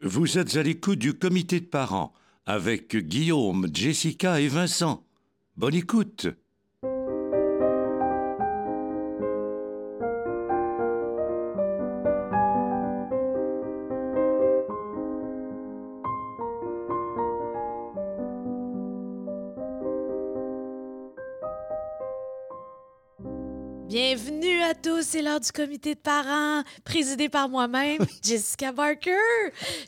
Vous êtes à l'écoute du comité de parents avec Guillaume, Jessica et Vincent. Bonne écoute. Tous, c'est l'heure du comité de parents, présidé par moi-même, Jessica Barker,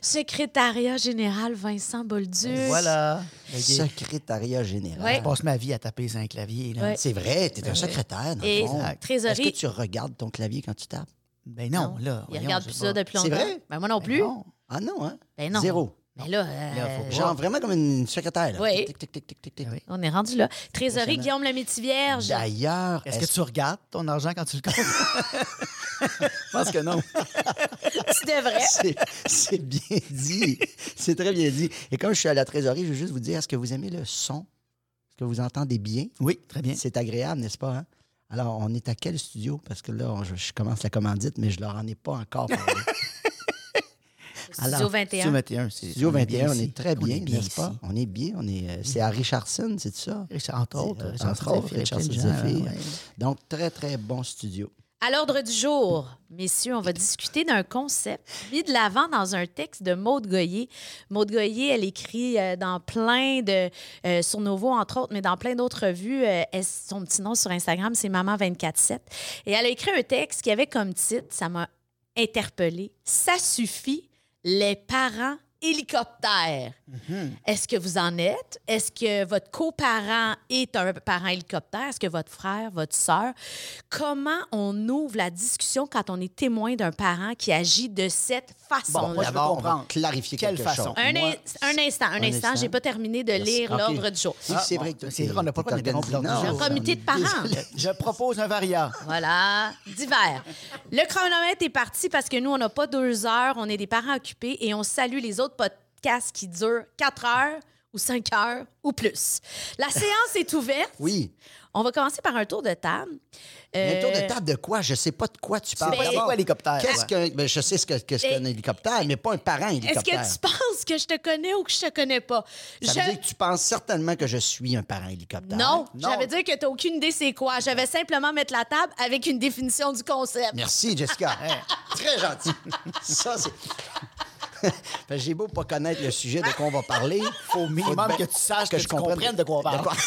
secrétariat général Vincent Bolduc. Ben Voilà. Secrétariat général. Ouais. Je passe ma vie à taper sur un clavier. Là. Ouais. C'est vrai, tu es un secrétaire, dans le Et fond. trésorerie. Est-ce que tu regardes ton clavier quand tu tapes? Ben non, là. Il voyons, regarde c'est plus ça depuis C'est longtemps. vrai? Ben moi non Ben plus. non. Ah non, hein? Ben non. Zéro. Mais là, euh, Là, faut pas. Genre vraiment comme une secrétaire. Là. Oui. Tic, tic, tic, tic, tic, tic. Ah oui. on est rendu là. Trésorerie. Guillaume le Vierge. D'ailleurs, Est-ce que tu regardes ton argent quand tu le comptes? Je pense que non. Tu devrais. C'est- C'est bien dit. C'est très bien dit. Et comme je suis à la trésorerie, je veux juste vous dire, est-ce que vous aimez le son? Est-ce que vous entendez bien? Oui, très bien. C'est agréable, n'est-ce pas? hein? Alors, on est à quel studio? Parce que là, on- je, je commence la commandite, mais je leur en ai pas encore parlé. Studio Alors, 21. Studio 21, c'est. Studio on est bien 21, on est très bien, n'est-ce ici. pas? On est bien. On est, euh, c'est à Richardson, c'est ça? Richard, Entre autres. Euh, entre autres, Zephyr, Richard plein de Zephyr. gens, ouais. Donc, très, très bon studio. À l'ordre du jour, messieurs, on va discuter d'un concept mis de l'avant dans un texte de Maude Goyer. Maude Goyer, elle écrit euh, dans plein de... euh, sur Novo, entre autres, mais dans plein d'autres revues. euh, elle- son petit nom sur Instagram, c'est Maman247. Et elle a écrit un texte qui avait comme titre, ça m'a interpellée, « Ça suffit, les parents hélicoptères ». Est-ce que vous en êtes? Est-ce que votre coparent est un parent hélicoptère? Est-ce que votre frère, votre sœur? Comment on ouvre la discussion quand on est témoin d'un parent qui agit de cette Bon, façon-là? moi, je veux D'abord, on va comprendre. clarifier Quelle quelque façon? chose. un, Moi, in- un instant, un, un instant. instant. J'ai pas terminé de Merci. lire l'ordre du jour. Oui, c'est Ah, vrai bon, que c'est vrai qu'on n'a pas jour. Un comité de parents. Je propose un variant. Voilà, divers. Le chronomètre est parti parce que nous, on n'a pas deux heures, on est des parents occupés et on salue les autres podcasts qui durent quatre heures ou cinq heures ou plus. La séance est ouverte. Oui. On va commencer par un tour de table. Mais un tour Euh, de table de quoi? Je sais pas de quoi tu parles. C'est quoi hélicoptère? Qu'est-ce ouais? que. ben, je sais ce que- qu'est-ce qu'un hélicoptère, mais pas un parent Est-ce hélicoptère. que tu penses que je te connais ou que je te connais pas? Ça Je- veut dire que tu penses certainement que je suis un parent hélicoptère. Non, Non. j'avais dit que tu n'as aucune idée c'est quoi. Je vais simplement mettre la table avec une définition du concept. Merci, Jessica. Hein, Très gentil. Ça, c'est. J'ai beau pas connaître le sujet de quoi on va parler. Faut au minimum que tu saches que, tu comprenne de quoi on parle.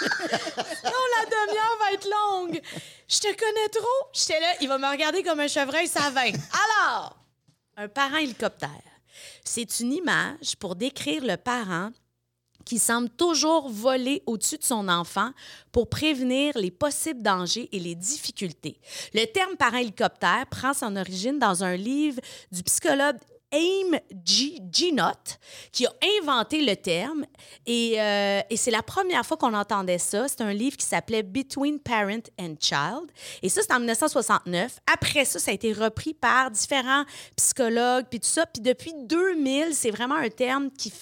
Non, la demi-heure va être longue. Je te connais trop. J'étais là, il va me regarder comme un chevreuil savin. Alors, un parent hélicoptère. C'est une image pour décrire le parent qui semble toujours voler au-dessus de son enfant pour prévenir les possibles dangers et les difficultés. Le terme parent hélicoptère prend son origine dans un livre du psychologue Aim G. Ginott, qui a inventé le terme. Et, euh, et c'est la première fois qu'on entendait ça. C'est un livre qui s'appelait Between Parent and Child. Et ça, c'est en 1969. Après ça, ça a été repris par différents psychologues, puis tout ça. Puis depuis 2000, c'est vraiment un terme qui,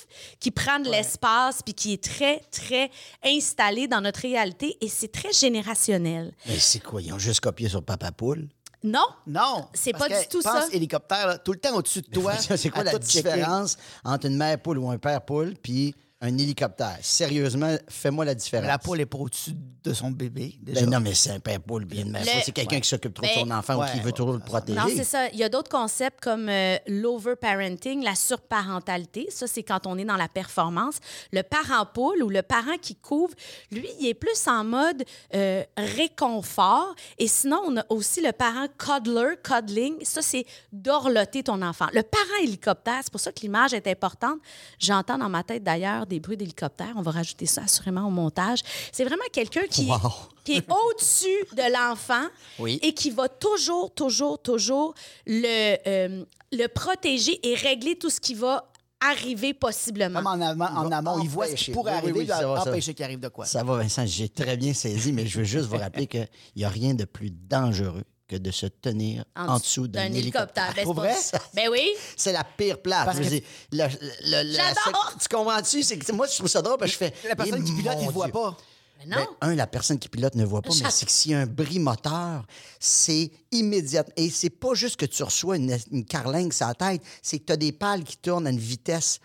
qui prend de l'espace, puis qui est très, très installé dans notre réalité. Et c'est très générationnel. Mais c'est quoi? Ils ont juste copié sur Papa Poule. Non? Non. C'est pas que du tout pense ça. hélicoptère, là, tout le temps au-dessus de toi. c'est quoi la différence entre une mère poule ou un père poule puis un hélicoptère? Sérieusement, fais-moi la différence. La poule est pas au-dessus de son bébé, déjà. Ben non, mais c'est un père poule bien Le- poule. C'est quelqu'un qui s'occupe trop de Ben- son enfant Ouais, ou qui veut toujours le protéger. Non, c'est ça. Il y a d'autres concepts comme euh, l'overparenting, la surparentalité. Ça, c'est quand on est dans la performance. Le parent poule ou le parent qui couvre, lui, il est plus en mode euh, réconfort. Et sinon, on a aussi le parent cuddler, cuddling. Ça, c'est dorloter ton enfant. Le parent hélicoptère, c'est pour ça que l'image est importante. J'entends dans ma tête d'ailleurs des bruits d'hélicoptère. On va rajouter ça assurément au montage. C'est vraiment quelqu'un qui, Wow. qui est au-dessus de l'enfant Oui. et qui va toujours, toujours, toujours le, euh, le protéger et régler tout ce qui va arriver possiblement. Comme en amont, en amont il voit ce qui pourrait Oui, oui, arriver, oui, il va empêcher qu'il arrive de quoi. Ça va, Vincent, j'ai très bien saisi, mais je veux juste vous rappeler qu'il n'y a rien de plus dangereux que de se tenir en, dessous d'un hélicoptère. Ben, Pour vrai? Ben oui. C'est la pire place. Parce que- le- le- le- Tu comprends-tu? C'est que moi, je trouve ça drôle parce que je fais. La personne Eh, qui pilote, mon il ne voit pas. Mais non. Ben, un, la personne qui pilote ne voit pas, mais c'est que s'il y a un bris moteur, c'est immédiat. Et c'est pas juste que tu reçois une, une carlingue sur la tête, c'est que tu as des pales qui tournent à une vitesse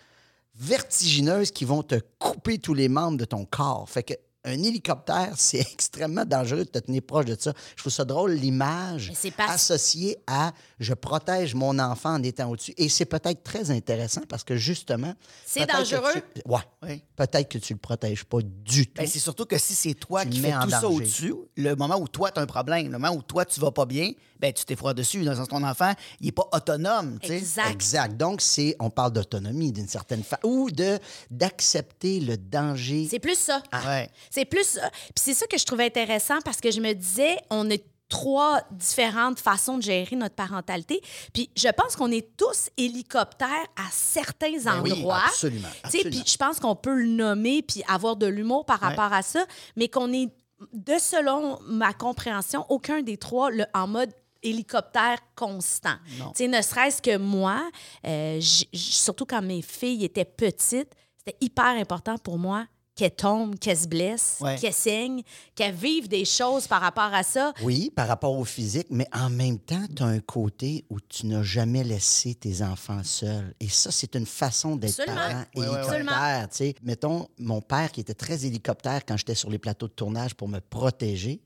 vertigineuse qui vont te couper tous les membres de ton corps. Fait que un hélicoptère, c'est extrêmement dangereux de te tenir proche de ça. Je trouve ça drôle, l'image associée à je protège mon enfant en étant au-dessus. Et c'est peut-être très intéressant parce que justement. C'est dangereux. tu- Ouais. Oui. Peut-être que tu le protèges pas du tout. Ben, c'est surtout que si c'est toi Tu qui fais tout ça au-dessus, le moment où toi, tu as un problème, le moment où toi, tu vas pas bien, ben, tu t'effroies dessus. Dans le sens ton enfant, il est pas autonome. tu sais. Exact. Exact. Donc, c'est, on parle d'autonomie d'une certaine façon, ou de, d'accepter le danger. C'est plus ça. Ouais. C'est plus ça. Puis c'est ça que je trouvais intéressant parce que je me disais, on a trois différentes façons de gérer notre parentalité. Puis je pense qu'on est tous hélicoptères à certains Ben oui, endroits. absolument, sais, absolument. Puis je pense qu'on peut le nommer puis avoir de l'humour par rapport à ça, mais qu'on est, de selon ma compréhension, aucun des trois le, en mode hélicoptère constant. Sais, ne serait-ce que moi, euh, surtout quand mes filles étaient petites, c'était hyper important pour moi qu'elles tombent, qu'elles se blessent, Ouais. qu'elles saignent, qu'elles vivent des choses par rapport à ça. Oui, par rapport au physique, mais en même temps, tu as un côté où tu n'as jamais laissé tes enfants seuls. Et ça, c'est une façon d'être parent hélicoptère. tu sais. Mettons, mon père qui était très hélicoptère quand j'étais sur les plateaux de tournage pour me protéger.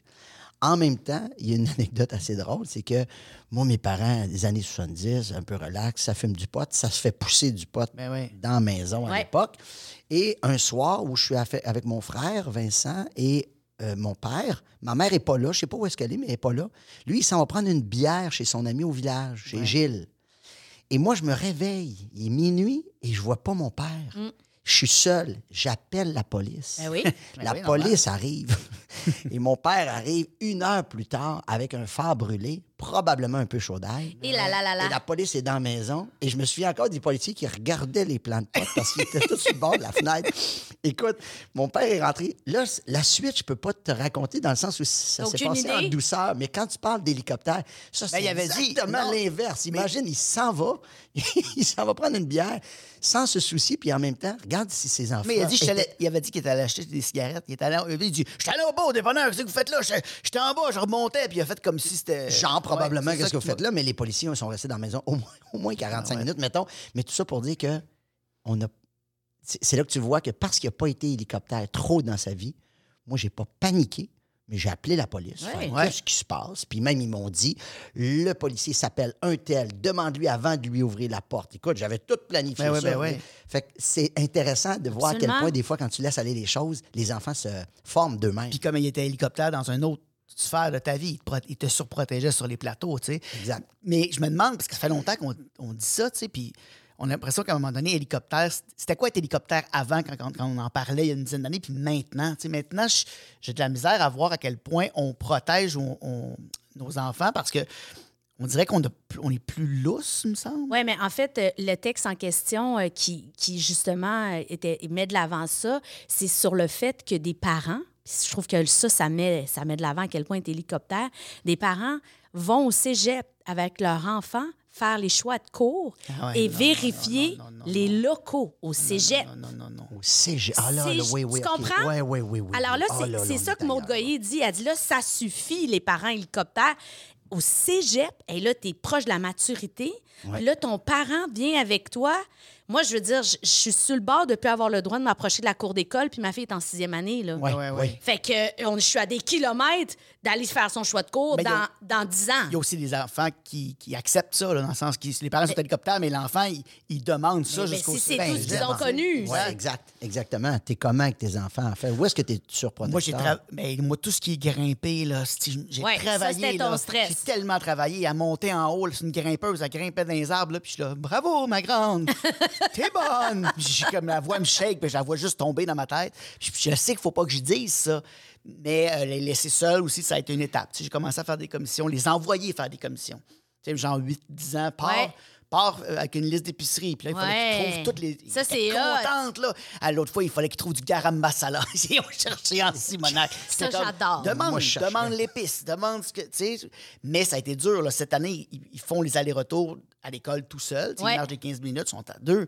En même temps, il y a une anecdote assez drôle, c'est que moi, mes parents, des années 70, un peu relax, ça fume du pot, ça se fait pousser du pot Ben oui. dans la maison à l'époque. Et un soir où je suis avec mon frère, Vincent, et euh, mon père, ma mère est pas là, je sais pas où est-ce qu'elle est, mais elle est pas là. Lui, il s'en va prendre une bière chez son ami au village, chez Gilles. Et moi, je me réveille, il est minuit et je vois pas mon père. Je suis seul, j'appelle la police. Mm. Ben oui. La oui, normal. police arrive. Et mon père arrive une heure plus tard avec un phare brûlé, probablement un peu chaud d'ail. Et là, là, là, là. Et la police est dans la maison. Et je me souviens encore des policiers qui regardaient les plans de potes parce qu'ils étaient tous sur le bord de la fenêtre. Écoute, mon père est rentré. Là, la suite, je peux pas te raconter dans le sens où ça s'est passé en douceur. Mais quand tu parles d'hélicoptère, ça, c'est Ben, dit- exactement l'inverse. Imagine, il s'en va. il s'en va prendre une bière sans se soucier. Puis en même temps, regarde si ses enfants... Mais il, a dit, je étaient- t'allais- il avait dit qu'il était allé acheter des cigarettes. Il, était allé, il dit J'étais allé au bas au dépanneur, qu'est-ce que vous faites là J'étais en bas, je remontais. Puis il a fait comme si c'était. Genre, probablement, qu'est-ce que vous faites là, mais les policiers sont restés dans la maison au moins, au moins 45 Ah minutes, mettons. Mais tout ça pour dire que on a. C'est là que tu vois que parce qu'il n'a pas été hélicoptère trop dans sa vie, moi, j'ai pas paniqué, mais j'ai appelé la police. Ouais. Qu'est-ce qui se passe? Puis même, ils m'ont dit le policier s'appelle un tel, demande-lui avant de lui ouvrir la porte. Écoute, j'avais tout planifié Ben ouais, ben. Fait que c'est intéressant de voir à quel point, des fois, quand tu laisses aller les choses, les enfants se forment d'eux-mêmes. Puis comme il était hélicoptère dans un autre sphère de ta vie, il te, pro- il te surprotégeait sur les plateaux, tu sais. Exact. Mais je me demande, parce que ça fait longtemps qu'on on dit ça, tu sais, puis on a l'impression qu'à un moment donné, hélicoptère, c'était quoi être hélicoptère avant, quand, quand- quand on en parlait il y a une dizaine d'années, puis maintenant, tu sais, maintenant, je- j'ai de la misère à voir à quel point on protège on- on- nos enfants, parce que on dirait qu'on a plus- on est plus lousse, il me semble. Oui, mais en fait, euh, le texte en question euh, qui, qui, justement, euh, était, met de l'avant ça, c'est sur le fait que des parents, puis je trouve que ça, ça met, ça met de l'avant à quel point est hélicoptère, des parents vont au cégep avec leur enfant faire les choix de cours Ah ouais, et non, non, vérifier non, non, non, les locaux au cégep. Non, non, non, non. Au CG. Ah là, là, C'est- oui, oui. tu comprends? Oui, oui, oui, oui. Alors là, oui. c'est Ah là, c'est ça que Maud. Goyer dit. Elle dit là, ça suffit, les parents hélicoptères. Au cégep, et là, tu es proche de la maturité. Puis là, ton parent vient avec toi. Moi, je veux dire, je je suis sur le bord de plus avoir le droit de m'approcher de la cour d'école, puis ma fille est en sixième année. Là. Ouais, ouais, ouais. Fait que euh, on, je suis à des kilomètres d'aller faire son choix de cours Mais dans, dans 10 ans. Il y a aussi des enfants qui, qui acceptent ça, là, dans le sens que les parents sont hélicoptères, mais l'enfant, il, il demande ça Mais- mais jusqu'au si c'est Ben, tout ce qu'ils ont connu. Oui, exact. Exactement. T'es comment avec tes enfants, en fait? Où est-ce que t'es surprotecteur? Moi, j'ai tra- ben, moi, tout ce qui est grimpé, là, c'est- j'ai Ouais, ça, travaillé. c'était ton là. stress. J'ai tellement travaillé à monter en haut. C'est une grimpeuse, elle grimpait dans les arbres. Là, puis je suis là, bravo, ma grande. T'es bonne. Puis j'ai comme la voix me shake, puis je la vois juste tomber dans ma tête. Puis je sais qu'il faut pas que je dise ça. Mais euh, les laisser seuls aussi, ça a été une étape. J'ai commencé à faire des commissions, les envoyer faire des commissions. Tu sais, genre 8-10 ans, part, Ouais. Part euh, avec une liste d'épicerie. Puis là, il fallait Ouais. qu'ils trouvent toutes les. Ça, c'est contente, là. À l'autre fois, il fallait qu'ils trouvent du garam masala. Ils ont cherché en Simonac. Ça, comme, j'adore. Demande, Moi, je chercherais. demande l'épice, demande ce que. Tu sais, mais ça a été dur, là. Cette année, ils, ils font les allers-retours à l'école tout seul. Tu sais, Ouais. Ils marchent des 15 minutes, ils sont à deux.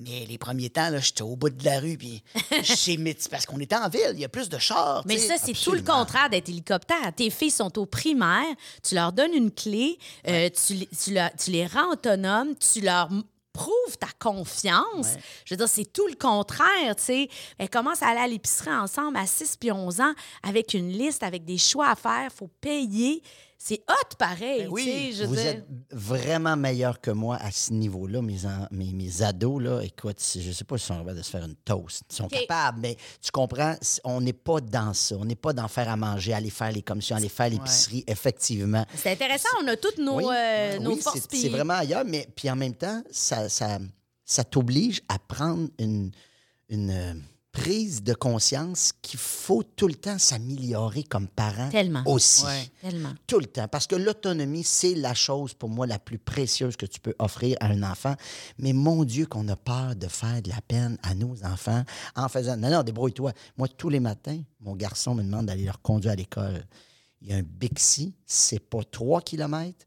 Mais les premiers temps, là, j'étais au bout de la rue. Puis chez parce qu'on était en ville, il y a plus de chars. Mais ça, c'est tout le contraire d'être hélicoptère. Tes filles sont au primaire, tu leur donnes une clé, euh, tu, les- tu, leur- tu les rends autonomes, tu leur prouves ta confiance. Je veux dire, c'est tout le contraire, tu sais. Elles commencent à aller à l'épicerie ensemble à 6 puis 11 ans avec une liste, avec des choix à faire, faut payer. C'est hot pareil, Ben oui, je Vous dire. êtes vraiment meilleur que moi à ce niveau-là. Mes, en- mes, mes ados, là, écoute, je sais pas s'ils sont capables de se faire une toast. Ils sont capables, mais tu comprends, on n'est pas dans ça. On n'est pas dans faire à manger, aller faire les commissions, aller faire l'épicerie, effectivement. C'est intéressant, on a toutes nos, Oui, euh, nos oui, forces. c'est- vraiment ailleurs, mais puis en même temps, ça, ça, ça t'oblige à prendre une, une euh, prise de conscience qu'il faut tout le temps s'améliorer comme parent Tellement. aussi. Ouais. Tellement. Tout le temps. Parce que l'autonomie, c'est la chose pour moi la plus précieuse que tu peux offrir à un enfant. Mais mon Dieu, qu'on a peur de faire de la peine à nos enfants en faisant. Non, non, débrouille-toi. Moi, tous les matins, mon garçon me demande d'aller leur conduire à l'école. Il y a un Bixi, c'est pas 3 kilomètres.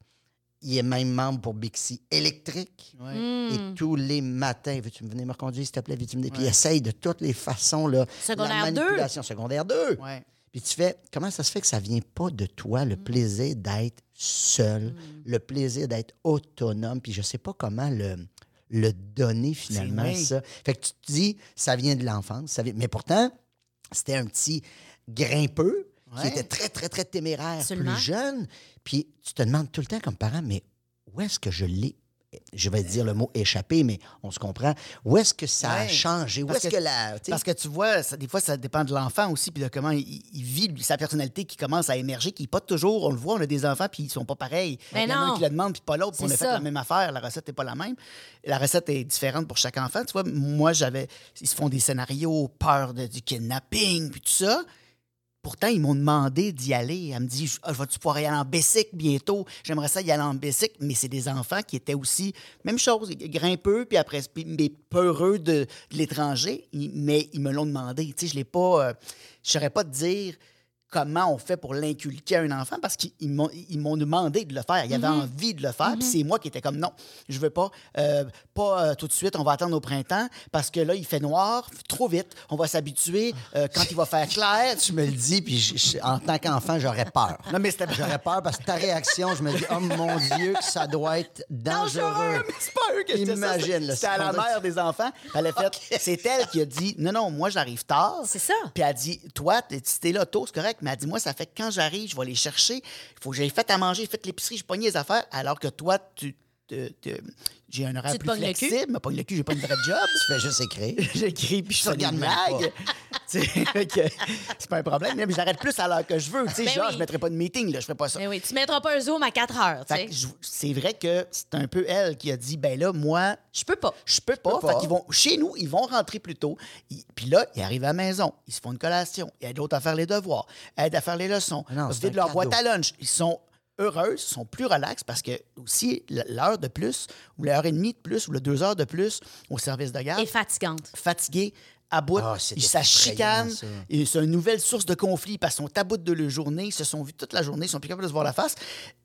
Il est même membre pour Bixi électrique. Ouais. Hmm. Et tous les matins, veux-tu venir me reconduire, s'il te plaît? Veux-tu me... Puis il essaye de toutes les façons. Là, Secondaire la deux. manipulation. Secondaire 2. Ouais. Puis tu fais, comment ça se fait que ça vient pas de toi, Mm. le plaisir d'être seul, le plaisir d'être autonome, puis je sais pas comment le, le donner finalement, ça. Fait que tu te dis, ça vient de l'enfance, ça vient- mais pourtant, c'était un petit grimpeux qui Ouais. était très, très, très téméraire, Absolument. plus jeune, puis tu te demandes tout le temps comme parent, mais où est-ce que je l'ai? Je vais dire le mot échappé, mais on se comprend. Où est-ce que ça a Ouais. changé? Où Parce est-ce que- que, la. Parce que tu vois, ça- des fois, ça dépend de l'enfant aussi, puis de comment il, il vit sa personnalité qui commence à émerger, qui n'est pas toujours, on le voit, on a des enfants, puis ils sont pas pareils. Mais Il y en a un qui le demande, puis pas l'autre, puis on C'est a fait ça. la même affaire, la recette n'est pas la même. La recette est différente pour chaque enfant. Tu vois, moi, j'avais. Ils se font des scénarios, peur de- du kidnapping, puis tout ça. Pourtant, ils m'ont demandé d'y aller. Elle me dit Ah, Vas-tu pouvoir y aller en Bessic bientôt? J'aimerais ça y aller en Bessic. Mais c'est des enfants qui étaient aussi, même chose, grimpeux, puis après, mais peureux de, l'étranger. Mais ils me l'ont demandé. Tu sais, je l'ai pas. euh, je saurais pas te dire comment on fait pour l'inculquer à un enfant parce qu'ils ils m'ont demandé de le faire. Ils avaient envie de le faire. Puis c'est moi qui étais comme non, je veux pas. Euh, pas euh, tout de suite, on va attendre au printemps parce que là, il fait noir, trop vite. On va s'habituer euh, quand il va faire clair. tu me le dis, puis je- je- en tant qu'enfant, j'aurais peur. Non, mais c'était J'aurais peur parce que ta réaction, je me dis, oh mon Dieu, que ça doit être dangereux. mais c'est pas eux que. Imagine, C'était à la c'est- mère des enfants. Elle a fait. C'est elle qui a dit non, non, moi, j'arrive tard. C'est ça. Puis elle a dit toi, si t'es là tôt, c'est correct. Mais elle dit moi, ça fait que quand j'arrive, je vais les chercher. Il faut que j'aille fait à manger, fait l'épicerie, je pognais les affaires. Alors que toi, tu. j'ai un horaire Tu plus flexible, me pogne le cul, j'ai pas une vraie job. Tu fais juste écrire. J'écris puis je Tu fais même c'est pas un problème. Mais j'arrête plus à l'heure que je veux. Tu sais, Ben genre, oui. je mettrai pas de meeting, là, je ferai pas ça. Mais oui, tu mettras pas un zoom à 4 heures, c'est vrai que c'est un peu elle qui a dit ben là, moi, Je peux pas. je peux pas. peux Fait pas. qu'ils vont, chez nous, ils vont rentrer plus tôt. Ils- Puis là, ils arrivent à la maison. Ils se font une collation. Ils aident l'autre à faire les devoirs. Aident à faire les leçons. Non, Ils un leur boîte à lunch. Ils sont heureux, ils sont plus relax parce que aussi l'heure de plus ou l'heure et demie de plus ou le deux heures de plus au service de garde, Et fatigante. fatigués, à bout, c'est ils et c'est une nouvelle source de conflit parce qu'ils sont à bout de leur journée, ils se sont vus toute la journée, ils sont plus capables de se voir la face.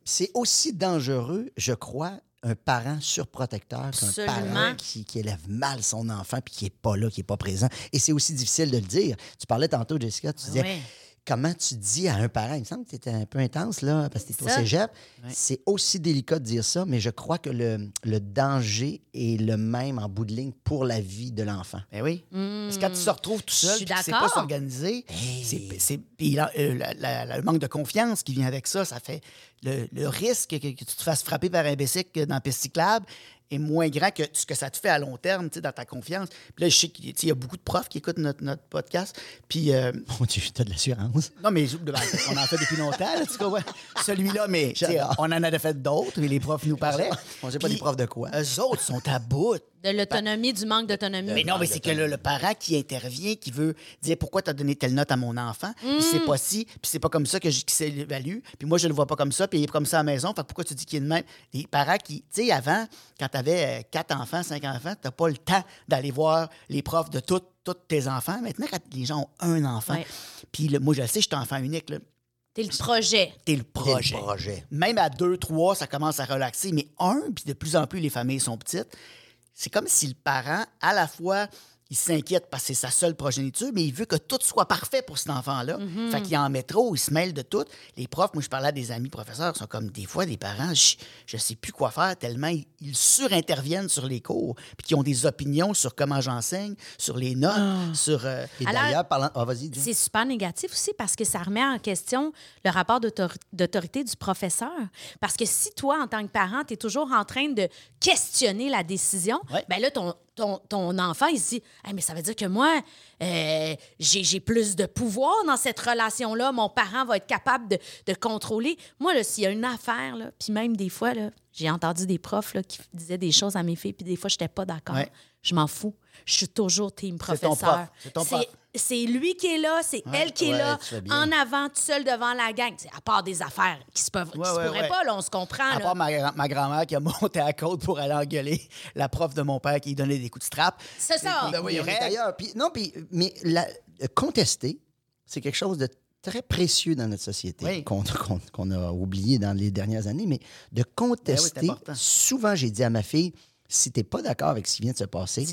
C'est aussi dangereux, je crois, un parent surprotecteur qu'un parent qui, qui élève mal son enfant puis qui n'est pas là, qui n'est pas présent. Et c'est aussi difficile de le dire. Tu parlais tantôt, Jessica, tu disais. Comment tu dis à un parent, il me semble que tu étais un peu intense là, parce que tu étais au cégep. C'est aussi délicat de dire ça, mais je crois que le, le danger est le même en bout de ligne pour la vie de l'enfant. Ben oui. Parce que quand tu se retrouves tout seul, que c'est d'accord. pas s'organiser, c'est, c'est- euh, la- la- la- le manque de confiance qui vient avec ça, ça fait le, le risque que, que tu te fasses frapper par un bicycle dans la piste cyclable est moins grand que ce que ça te fait à long terme, dans ta confiance. Puis là, je sais qu'il y a- beaucoup de profs qui écoutent notre, notre podcast. Puis, euh, Mon Dieu, tu as de l'assurance. non, mais ben, on en fait depuis longtemps, là, tu comprends? Celui-là, mais on en a fait d'autres, et les profs nous parlaient. On sait pas des profs de quoi. Eux autres sont à bout. De l'autonomie, du manque d'autonomie. Mais non, mais c'est que le, le parent qui intervient, qui veut dire pourquoi tu as donné telle note à mon enfant, puis c'est pas si, puis c'est pas comme ça que je s'évalue, puis moi je le vois pas comme ça, puis il est comme ça à la maison, fait que pourquoi tu dis qu'il est de même? Les parents qui, tu sais, avant, quand tu avais quatre enfants, cinq enfants, t'as pas le temps d'aller voir les profs de tous tes enfants. Maintenant, quand les gens ont un enfant, puis le- moi je le sais, je suis enfant unique, là. T'es le projet. T'es le projet. projet. Même à deux, trois, ça commence à relaxer. Mais un, puis de plus en plus, les familles sont petites, c'est comme si le parent, à la fois, il s'inquiète parce que c'est sa seule progéniture, mais il veut que tout soit parfait pour cet enfant-là. Mhm. Fait qu'il en met trop, il se mêle de tout. Les profs, moi, je parlais à des amis professeurs, sont comme des fois des parents, je, je sais plus quoi faire tellement ils, ils surinterviennent sur les cours, puis qui ont des opinions sur comment j'enseigne, sur les notes, Ah. sur. euh, Et d'ailleurs, parlant. Ah, vas-y. C'est super négatif aussi parce que ça remet en question le rapport d'autor- d'autorité du professeur. Parce que si toi, en tant que parent, tu es toujours en train de questionner la décision, Ouais. ben là, ton, ton, ton enfant, il se dit Hey, mais ça veut dire que moi, euh, j'ai plus de pouvoir dans cette relation-là. Mon parent va être capable de, de contrôler. Moi, s'il y a une affaire, là, puis même des fois, j'ai entendu des profs là, qui disaient des choses à mes filles, puis des fois, je n'étais pas d'accord. Ouais. Je m'en fous. Je suis toujours team professeur. prof. C'est ton prof. C'est lui qui est là, c'est elle qui est Ouais, là, en avant, tout seul devant la gang. C'est à part des affaires qui se, peuvent, qui Ouais, se pourraient ouais. pas, là, on se comprend. À là. part ma, gra- ma grand-mère qui a monté à côte pour aller engueuler la prof de mon père qui lui donnait des coups de strap. C'est ça. Ben oui, d'ailleurs, puis non, puis mais la- contester, c'est quelque chose de très précieux dans notre société Oui. qu'on qu'on- qu'on a oublié dans les dernières années, mais de contester. Ben important. souvent, j'ai dit à ma fille, si tu n'es pas d'accord avec ce qui vient de se passer,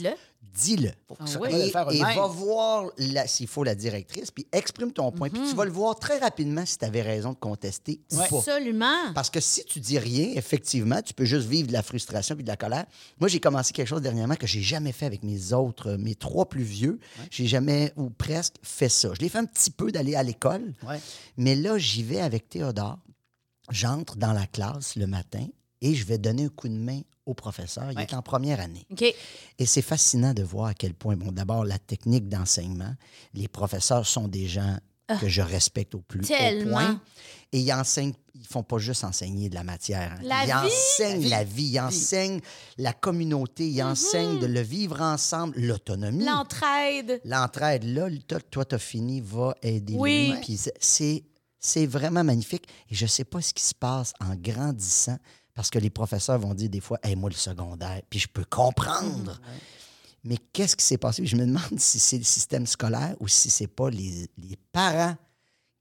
Dis-le. Faut Ah oui. Et, faire va voir, s'il faut, la directrice, puis exprime ton point. Puis tu vas le voir très rapidement si tu avais raison de contester ou Ouais. pas. Absolument. Parce que si tu dis rien, effectivement, tu peux juste vivre de la frustration puis de la colère. Moi, j'ai commencé quelque chose dernièrement que j'ai jamais fait avec mes autres, euh, mes trois plus vieux. J'ai jamais ou presque fait ça. Je l'ai fait un petit peu d'aller à l'école, Ouais. mais là, j'y vais avec Théodore. J'entre dans la classe le matin et je vais donner un coup de main au professeur. Il Ouais. est en première année. Et c'est fascinant de voir à quel point, bon, d'abord, la technique d'enseignement, les professeurs sont des gens que je respecte au plus haut Ah. Point. Et ils enseignent, ils font pas juste enseigner de la matière. hein. La ils vie. enseignent la vie, ils enseignent la communauté, ils enseignent de le vivre ensemble, l'autonomie. L'entraide. L'entraide, là, toi, toi, t'as fini, va aider Oui. lui. Puis c'est- c'est, c'est vraiment magnifique. Et je sais pas ce qui se passe en grandissant, parce que les professeurs vont dire des fois, hey, moi, le secondaire, puis je peux comprendre. Mais qu'est-ce qui s'est passé? Puis Je me demande si c'est le système scolaire ou si c'est pas les, les parents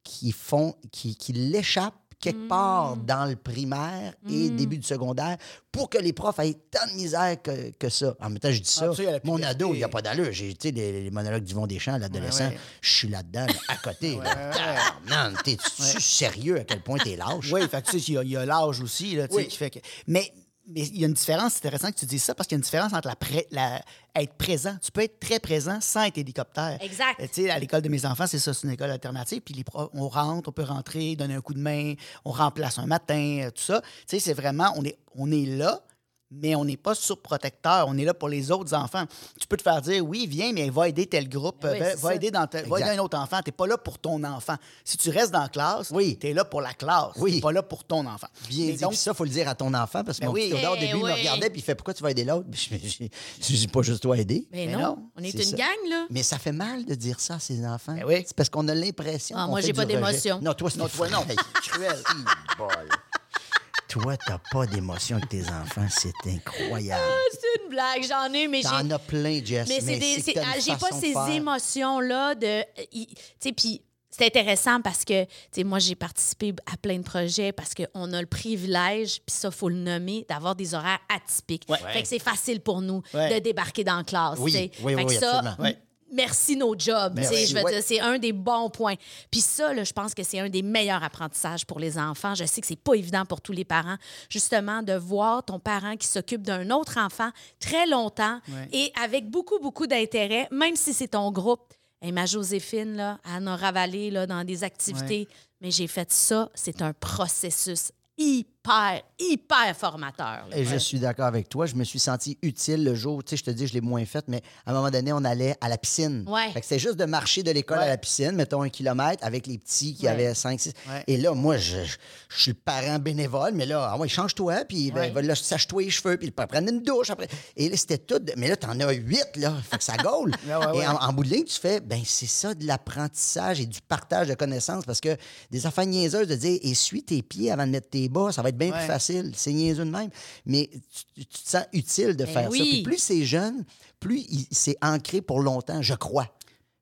qui font, qui, qui l'échappent quelque part dans le primaire et début du secondaire pour que les profs aient tant de misère que, que ça. En même temps, je dis ça, Ah, tu sais, il y a la mon ado, il n'y a pas d'allure. J'ai, les, les monologues d'Yvon Deschamps, l'adolescent, Ouais, ouais. je suis là-dedans, là, à côté. là. Non, t'es-tu sérieux à quel point t'es lâche? Oui, fait que, tu sais, il y a- il y a, l'âge aussi, là, tu sais, Oui. qui fait que... Mais mais il y a une différence, c'est intéressant que tu dises ça, parce qu'il y a une différence entre la, pré- la- être présent. Tu peux être très présent sans être hélicoptère. Exact. Euh, Tu sais, à l'école de mes enfants, c'est ça, c'est une école alternative. Puis les on rentre, on peut rentrer, donner un coup de main, on remplace un matin, euh, tout ça. Tu sais, c'est vraiment, on est, on est là, mais on n'est pas surprotecteur. On est là pour les autres enfants. Tu peux te faire dire, oui, viens, mais va aider tel groupe, Ben oui, va, aider dans tel- va aider un autre enfant. Tu n'es pas là pour ton enfant. Si tu restes dans la classe, Oui. tu es là pour la classe. Oui. Tu pas là pour ton enfant. Bien dit. donc, ça, il faut le dire à ton enfant parce que Ben mon oui. petit au Eh début, il me oui. regardait puis il fait Pourquoi tu vas aider l'autre? Je dis pas juste toi aider. Mais Mais non, non, on est, une ça. gang, là. Mais ça fait mal de dire ça à ses enfants. Ben oui. C'est parce qu'on a l'impression. Ah, moi, j'ai pas d'émotion. Non, toi, c'est Non, toi, non. cruel. Toi, t'as pas d'émotion avec tes enfants. C'est incroyable. C'est une blague, j'en ai, mais j'ai. T'en as plein, Jess. Mais c'est des. que c'est- une ah, J'ai pas ces faire. émotions-là de. euh, Tu sais, puis. C'est intéressant parce que, tu sais, moi, j'ai participé à plein de projets parce qu'on a le privilège, puis ça, il faut le nommer, d'avoir des horaires atypiques. Ouais. Fait que c'est facile pour nous Ouais. de débarquer dans la classe. Oui, sais. oui, fait oui, que ça, absolument. Merci nos jobs. tu sais, Merci, je veux ouais. dire, c'est un des bons points. Puis ça, là, je pense que c'est un des meilleurs apprentissages pour les enfants. Je sais que c'est pas évident pour tous les parents, justement, de voir ton parent qui s'occupe d'un autre enfant très longtemps Ouais. et avec beaucoup, beaucoup d'intérêt, même si c'est ton groupe. Et ma Joséphine, là, elle en a ravalé là, dans des activités. Mais j'ai fait ça. C'est un processus hyper, hyper formateur. là. Et je suis d'accord avec toi. Je me suis senti utile le jour, tu sais, je te dis, je l'ai moins fait, mais à un moment donné, on allait à la piscine. Ouais. Fait que c'est juste de marcher de l'école Ouais. à la piscine, mettons un kilomètre, avec les petits qui Ouais. avaient 5, 6. Ouais. Et là, moi, je, suis le parent bénévole, mais là, ah ouais, change-toi, puis ben, va là, sache-toi les cheveux, puis prendre une douche après. Et là, c'était tout. de- Mais là, t'en as huit, là. Fait que ça gaule. Ouais, ouais, Et ouais. en, en bout de ligne, tu fais, ben c'est ça de l'apprentissage et du partage de connaissances, parce que des affaires niaiseuses de dire, essuie tes pieds avant de mettre tes bas, ça va être bien Ouais. plus facile. C'est niaiseux de même. Mais tu, tu te sens utile de Ben faire oui. ça. Puis plus c'est jeune, plus il- c'est ancré pour longtemps, je crois.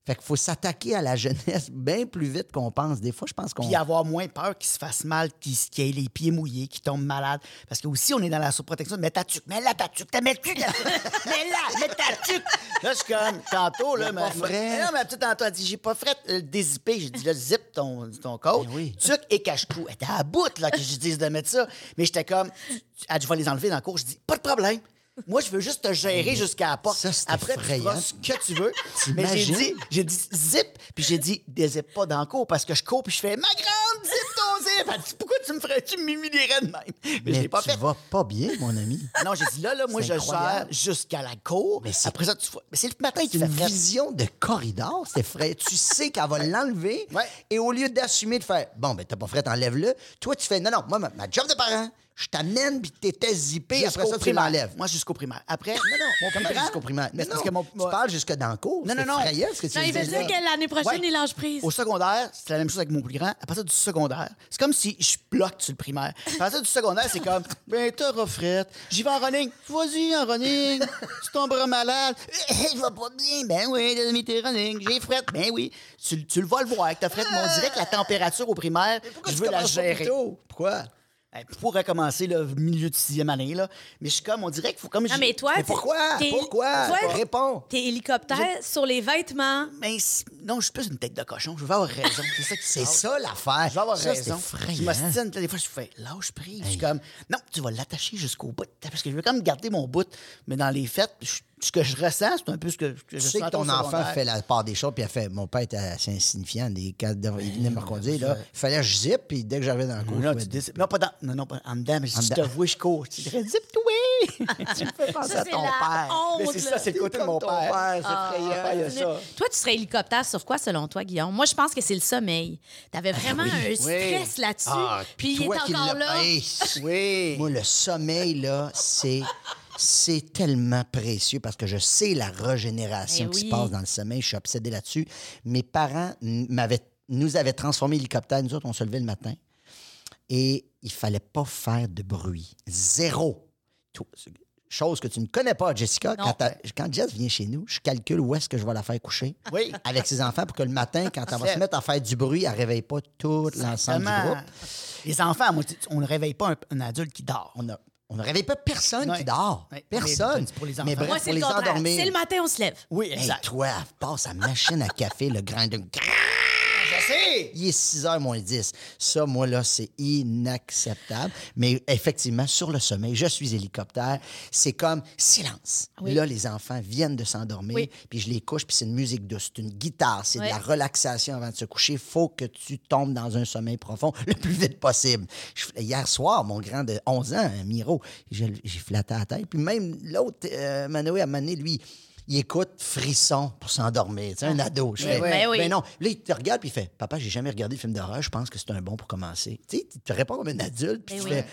Fait qu'il faut s'attaquer à la jeunesse bien plus vite qu'on pense. Des fois, je pense qu'on. Puis avoir moins peur qu'il se fasse mal, qu'il qu'il ait les pieds mouillés, qu'il tombe malade. Parce que aussi, on est dans la surprotection. Mets ta tuque, mets la ta tuque, t'as mets tu mets-la, mets ta tuque. Là, je suis comme, tantôt, là, a ma, pas frais. ma- non, ma petite tantôt, elle dit, j'ai pas frais de le dézipper. J'ai dit, là, zip ton, ton côte. Ben oui. Tuque et cache-cou. Elle était à bout, là, que je dise de mettre ça. Mais j'étais comme, elle dit, je vais les enlever dans le cours. Je dis, pas de problème. Moi, je veux juste te gérer jusqu'à la porte. Ça, Après, tu feras ce que tu veux. Mais j'ai dit, j'ai dit zip, puis j'ai dit dézip pas dans le cours parce que je cours puis je fais ma grande zip ton zip. Elle dit pourquoi tu me ferais tu m'humilierais de même? Mais, je l'ai pas tu fait. vas pas bien, mon ami. Non, j'ai dit là là moi je gère jusqu'à la cour. Mais Après ça tu fais- mais c'est le matin C'est qui une vision de corridor, c'est frais. Tu sais qu'elle va l'enlever. Ouais. Et au lieu d'assumer de faire Bon, ben, t'as pas frais, t'enlèves-le. Toi, tu fais Non, non, moi, ma, ma job de parent, je t'amène, puis t'étais zippé. Après ça, tu primaire. m'enlèves. Moi jusqu'au primaire. Après Non, non, mon grand- jusqu'au primaire? Mais parce que mon tu parles jusque dans le cours. Non, non, non. ce que tu Non, il veut dire que l'année prochaine, Ouais. il lâche prise. Au secondaire, c'est la même chose avec mon plus grand. À partir du secondaire, c'est comme si je bloque sur le primaire. À partir du secondaire, c'est comme, ben, t'auras frette. J'y vais en running. Vas-y, en running. tu tomberas malade. Je vais pas bien. Ben oui, demi tes running. J'ai frette. Ben oui. Tu, tu le vas le voir avec ta frette. Mais on dirait que la température au primaire, je tu veux la gérer. tôt? Pourquoi? Ben, pour recommencer le milieu de sixième année, là. Mais je suis comme, on dirait qu'il faut comme. Non, mais toi, Mais pourquoi? Pourquoi? toi, Réponds. T'es hélicoptère sur les vêtements. Mais non, je suis plus une tête de cochon. Je veux avoir raison. C'est ça qui C'est ça l'affaire. Je vais avoir ça, raison. Je m'ostine, des fois, je fais lâche prise. Je suis comme, non, tu vas l'attacher jusqu'au bout. Parce que je veux quand même garder mon bout. Mais dans les fêtes, je- ce que je ressens, c'est un peu ce que, je Tu sais que ton enfant fait la part des choses, puis elle fait Mon père était assez insignifiant. Des, quand il venait me reconduire, là, il fallait que je zip, puis dès que j'arrivais dans le cours, Non, je tu me dis- non, pas dans, non, non, pas en dedans, mais je te vois, je cours. Tu zip oui! tu fais penser Ça, à ton la père. mais honte, c'est ça, c'est le côté de mon Ton père. père, c'est Ah, effrayant. il y a ça. Toi, tu serais hélicoptère sur quoi, selon toi, Guillaume? Moi, je pense que c'est le sommeil. T'avais vraiment un stress là-dessus. Ah, puis il est encore là. Hey, Oui. Moi, le sommeil, là, c'est. C'est tellement précieux parce que je sais la régénération Eh qui se passe dans le sommeil. Je suis obsédé là-dessus. Mes parents m'avaient, nous avaient transformé l'hélicoptère. Nous autres, on se levait le matin et il fallait pas faire de bruit. Zéro. Chose que tu ne connais pas, Jessica. Quand, quand Jess vient chez nous, je calcule où est-ce que je vais la faire coucher Oui. avec ses enfants pour que le matin, quand elle va se mettre à faire du bruit, elle ne réveille pas tout l'ensemble du groupe. Les enfants, on ne réveille pas un, un adulte qui dort. On, a- on ne réveille pas personne qui dort. Personne. Mais pour les enfants. Mais bref, Moi, c'est pour le les endormir. C'est le matin, on se lève. Oui, Hey, exact. toi, passe à machine à café, le grain de... Je sais. Il est 6 h moins 10. Ça, moi, là, c'est inacceptable. Mais effectivement, sur le sommeil, je suis hélicoptère. C'est comme silence. Oui. Là, les enfants viennent de s'endormir, Oui. puis je les couche, puis c'est une musique douce, c'est une guitare, c'est Oui. de la relaxation avant de se coucher. faut que tu tombes dans un sommeil profond le plus vite possible. Je- hier soir, mon grand de 11 ans, Miro, j'ai flatté la tête. Puis même l'autre, euh, Manoé, à Mané, lui, il écoute frisson pour s'endormir. C'est un ado. Je Mais fais, oui. Ben oui. ben non. Là, il te regarde puis il fait Papa, j'ai jamais regardé de film d'horreur, je pense que c'est un bon pour commencer. Tu sais, tu te réponds comme un adulte, puis Ben tu oui. fais.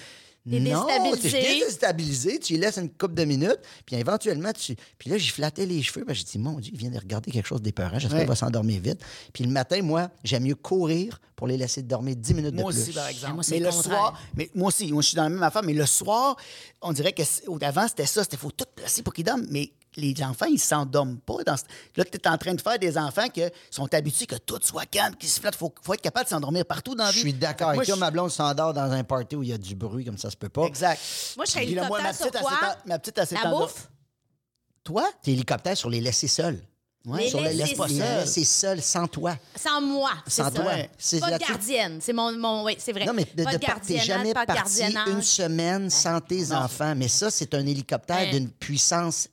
T'es non, déstabilisé. t'es déstabilisé, tu lui laisses une couple de minutes, puis éventuellement, tu. Puis là, j'ai flatté les cheveux, puis j'ai dit, mon Dieu, il vient de regarder quelque chose d'épeurant, j'espère Ouais. qu'il va s'endormir vite. Puis le matin, moi, j'aime mieux courir pour les laisser dormir 10 minutes Moi de plus. aussi, par exemple. moi, mais le contraire. soir, mais moi aussi, moi, je suis dans la même affaire, mais le soir, on dirait que avant, c'était ça, c'était faut tout placer pour qu'ils dorment, mais les enfants, ils s'endorment pas. Dans ce- Là, tu es en train de faire des enfants qui sont habitués que tout soit calme, qu'ils se flattent. Il faut, faut être capable de s'endormir partout dans la Je vie. suis d'accord moi, ma blonde s'endort dans un party où il y a du bruit, comme ça se peut pas. je- Exact. Moi, je serais Puis là, moi, ma petite, sur elle quoi? ma petite, s'est La bouffe? Toi? T'es hélicoptère sur les laisser seuls. Les sur les laisser laisser seuls, sans toi. Sans moi. c'est Sans ça. toi. Ouais. C'est Pas de gardienne. C'est mon, mon. Oui, c'est vrai. Non, mais de, pas de t'es jamais pas parti une semaine sans tes enfants. Mais ça, c'est un hélicoptère Ouais. d'une puissance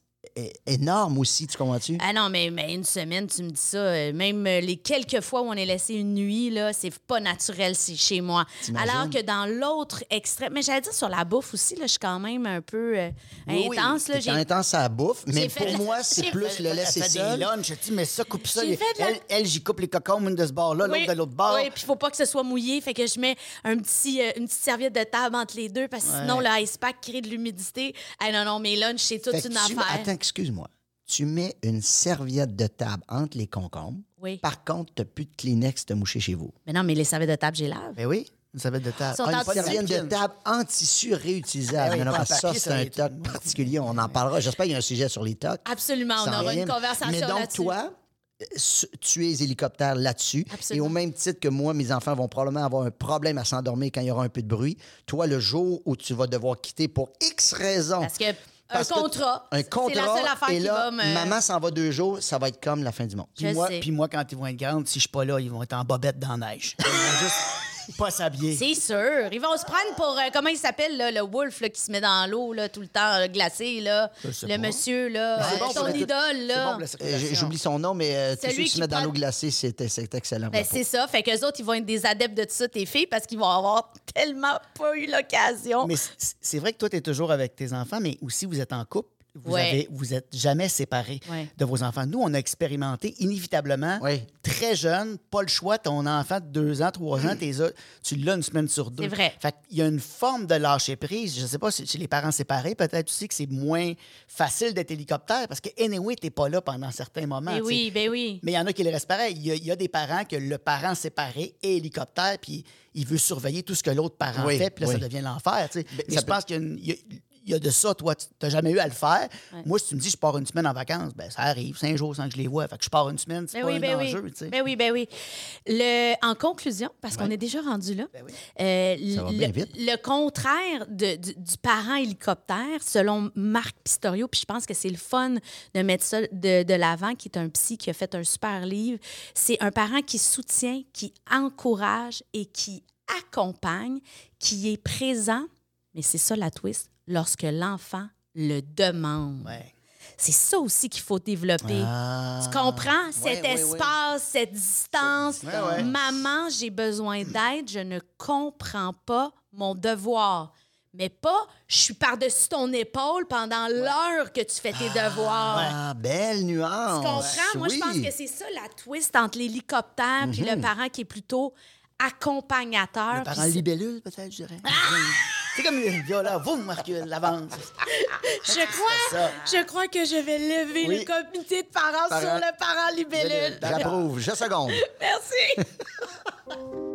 énorme aussi, tu comprends-tu? Ah non, mais, mais une semaine, tu me dis ça. euh, Même euh, les quelques fois où on est laissé une nuit, là, c'est pas naturel c'est chez moi. Alors que dans l'autre extrême, mais j'allais dire sur la bouffe aussi, là, je suis quand même un peu euh, Oui, oui. intense. là. T'es J'ai- intense à la bouffe, mais pour moi, c'est plus fait- le laisser fait seul. des lunchs, je dis, mais ça, coupe ça. La- Elle, elle, j'y coupe les cocombes, une de ce bord-là, l'autre de l'autre bord. Oui, puis il faut pas que ce soit mouillé. Fait que je mets un petit, euh, une petite serviette de table entre les deux parce que sinon, le ice pack crée de l'humidité. Ah non, non, mes lunchs, c'est toute Fait une tu- affaire. Attends, excuse-moi. Tu mets une serviette de table entre les concombres. Oui. Par contre, tu n'as plus de Kleenex de moucher chez vous. Mais non, mais les serviettes de table, j'ai lave. Ben oui, une serviette de table. Ah, une serviette de table en tissu réutilisable. Ah oui, Non, non, ça, c'est un toc particulier. On en parlera. J'espère qu'il y a un sujet sur les tocs. Absolument, on aura une conversation Mais donc, toi, tuer les hélicoptères là-dessus. Et au même titre que moi, mes enfants vont probablement avoir un problème à s'endormir quand il y aura un peu de bruit. Toi, le jour où tu vas devoir quitter pour X raisons. Parce que Parce un contrat. Un C'est contrat. la seule affaire et qui va me. maman s'en va deux jours, ça va être comme la fin du monde. Puis moi, puis moi, quand ils vont être grandes, si je suis pas là, ils vont être en bobette dans la neige. Ils vont juste pas s'habiller. C'est sûr. Ils vont se prendre pour. euh, comment il s'appelle, là, le wolf là, qui se met dans l'eau là, tout le temps, euh, glacé, là. Le pas. monsieur, là. euh, bon ton idole, là. bon Euh, J'oublie son nom, mais euh, tous Celui ceux qui se mettent dans l'eau glacée, c'est c'est excellent. Ben, c'est ça. Fait qu'eux autres, ils vont être des adeptes de ça, tes filles, parce qu'ils vont avoir tellement pas eu l'occasion. Mais c'est vrai que toi, tu es toujours avec tes enfants, mais aussi vous êtes en couple. Vous Ouais. avez, vous êtes jamais séparés Ouais. de vos enfants. Nous, on a expérimenté inévitablement, Oui. très jeune, pas le choix, ton enfant de deux ans, trois ans, t'es tu l'as une semaine sur deux. C'est vrai. Fait qu'il y a une forme de lâcher prise. Je sais pas, si chez les parents séparés, peut-être aussi que c'est moins facile d'être hélicoptère parce que, anyway, t'es pas là pendant certains moments. Ben oui, ben oui. Mais il y en a qui le restent pareil. Il y, a, il y a des parents que le parent séparé est hélicoptère, puis il veut surveiller tout ce que l'autre parent Oui, fait, puis là, ça devient l'enfer. tu sais. Mais ça je peut- pense qu'il y a une- il y a, il y a de ça, toi, tu n'as jamais eu à le faire. Moi, si tu me dis je pars une semaine en vacances, ben ça arrive, cinq jours sans que je les vois. Fait que je pars une semaine, c'est Ben pas oui, un ben oui. enjeu. tu sais. Ben oui, ben oui. Le, en conclusion, parce qu'on est déjà rendu là, euh, Ça va le, bien vite. le contraire de- du, du parent hélicoptère, selon Marc Pistorio, puis je pense que c'est le fun de mettre ça de, de l'avant, qui est un psy qui a fait un super livre, c'est un parent qui soutient, qui encourage et qui accompagne, qui est présent, mais c'est ça la twist, lorsque l'enfant le demande. Ouais. C'est ça aussi qu'il faut développer. Ah. Tu comprends? Cet ouais, ouais. espace, cette distance. Maman, j'ai besoin d'aide, je ne comprends pas mon devoir. Mais pas, je suis par-dessus ton épaule pendant l'heure que tu fais tes devoirs. Ah, belle nuance. Tu comprends? Moi, je pense que c'est ça la twist entre l'hélicoptère puis le parent qui est plutôt accompagnateur. Le parent libellule, peut-être, je dirais. C'est comme le viola, vous, recule, l'avance. Je crois, je crois que je vais lever Oui. le comité de parents Parent- sur le parent libellule. J'approuve. Je seconde. Merci.